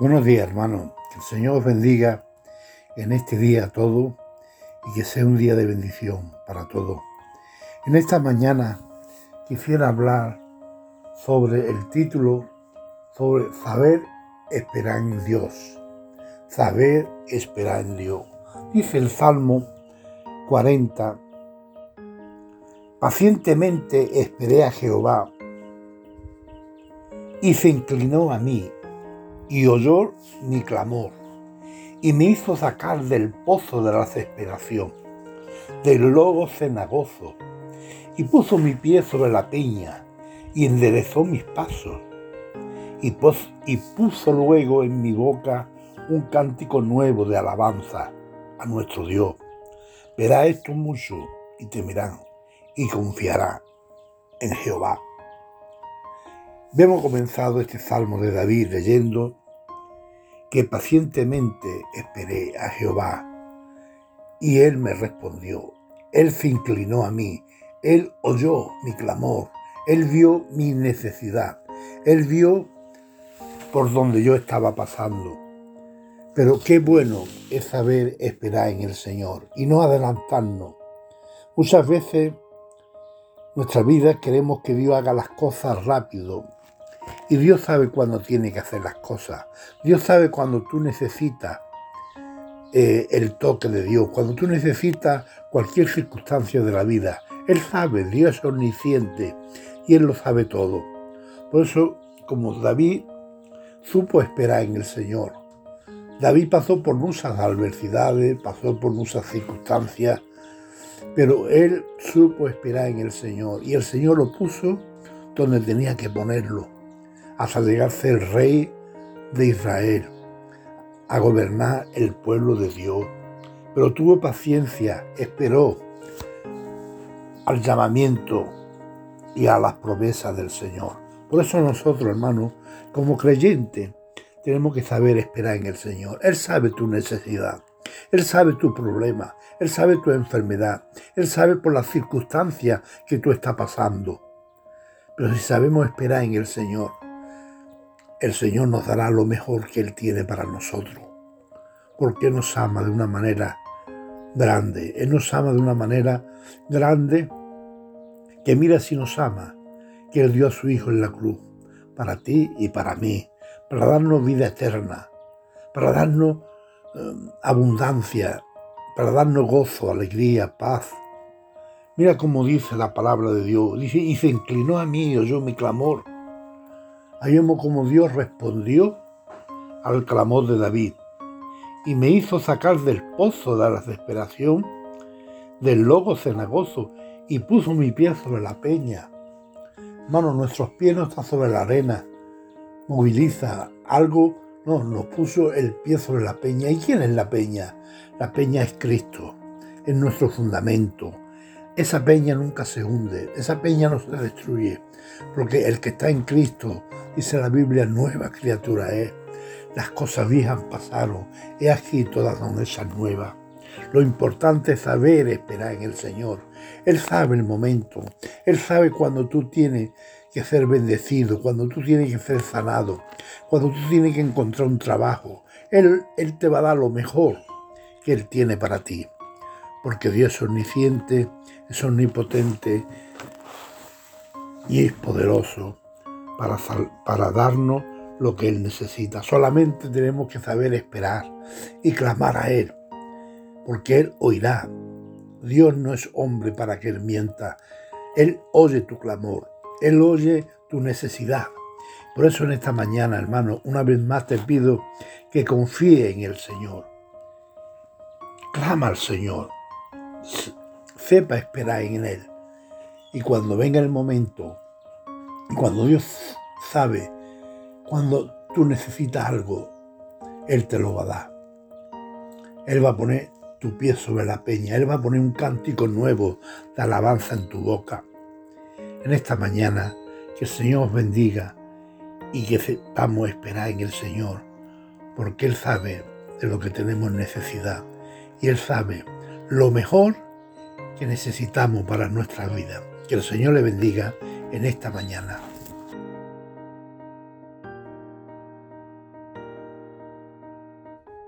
Buenos días, hermano. Que el Señor os bendiga en este día todo y que sea un día de bendición para todos. En esta mañana quisiera hablar sobre el título sobre saber esperar en Dios. Saber esperar en Dios. Dice el Salmo 40. Pacientemente esperé a Jehová y se inclinó a mí y oyó mi clamor, y me hizo sacar del pozo de la desesperación, del lobo cenagoso, y puso mi pie sobre la peña, y enderezó mis pasos, y, y puso luego en mi boca un cántico nuevo de alabanza a nuestro Dios. Verá esto mucho y temerán y confiará en Jehová. Hemos comenzado este salmo de David leyendo que pacientemente esperé a Jehová y él me respondió. Él se inclinó a mí, él oyó mi clamor, él vio mi necesidad, él vio por donde yo estaba pasando. Pero qué bueno es saber esperar en el Señor y no adelantarnos. Muchas veces nuestra vida queremos que Dios haga las cosas rápido, y Dios sabe cuándo tiene que hacer las cosas. Dios sabe cuando tú necesitas eh, el toque de Dios, cuando tú necesitas cualquier circunstancia de la vida. Él sabe, Dios es omnisciente y Él lo sabe todo. Por eso, como David supo esperar en el Señor, David pasó por muchas adversidades, pasó por muchas circunstancias, pero él supo esperar en el Señor y el Señor lo puso donde tenía que ponerlo hasta llegar a ser rey de Israel, a gobernar el pueblo de Dios. Pero tuvo paciencia, esperó al llamamiento y a las promesas del Señor. Por eso nosotros, hermanos, como creyentes, tenemos que saber esperar en el Señor. Él sabe tu necesidad. Él sabe tu problema. Él sabe tu enfermedad. Él sabe por las circunstancias que tú estás pasando. Pero si sabemos esperar en el Señor, el Señor nos dará lo mejor que Él tiene para nosotros, porque nos ama de una manera grande. Él nos ama de una manera grande que mira si nos ama, que Él dio a su Hijo en la cruz, para ti y para mí, para darnos vida eterna, para darnos eh, abundancia, para darnos gozo, alegría, paz. Mira cómo dice la palabra de Dios. Dice, y se inclinó a mí y oyó mi clamor Ahí vemos como Dios respondió al clamor de David y me hizo sacar del pozo de la desesperación, del lobo cenagoso, y puso mi pie sobre la peña. Hermano, nuestros pies no están sobre la arena. Moviliza algo, no, nos puso el pie sobre la peña. ¿Y quién es la peña? La peña es Cristo, es nuestro fundamento, esa peña nunca se hunde, esa peña no se destruye, porque el que está en Cristo, dice la Biblia, nueva criatura es. Las cosas viejas pasaron, he aquí todas son esas nuevas. Lo importante es saber esperar en el Señor. Él sabe el momento, Él sabe cuando tú tienes que ser bendecido, cuando tú tienes que ser sanado, cuando tú tienes que encontrar un trabajo. Él, Él te va a dar lo mejor que Él tiene para ti porque Dios es omnisciente, es omnipotente y es poderoso para, darnos lo que Él necesita. Solamente tenemos que saber esperar y clamar a Él, porque Él oirá. Dios no es hombre para que Él mienta. Él oye tu clamor, Él oye tu necesidad. Por eso en esta mañana, hermano, una vez más te pido que confíe en el Señor. Clama al Señor sepa esperar en Él. Y cuando venga el momento, cuando Dios sabe, cuando tú necesitas algo, Él te lo va a dar. Él va a poner tu pie sobre la peña, Él va a poner un cántico nuevo de alabanza en tu boca. En esta mañana, que el Señor os bendiga y que sepamos esperar en el Señor, porque Él sabe de lo que tenemos necesidad y Él sabe lo mejor que necesitamos para nuestra vida. Que el Señor le bendiga en esta mañana.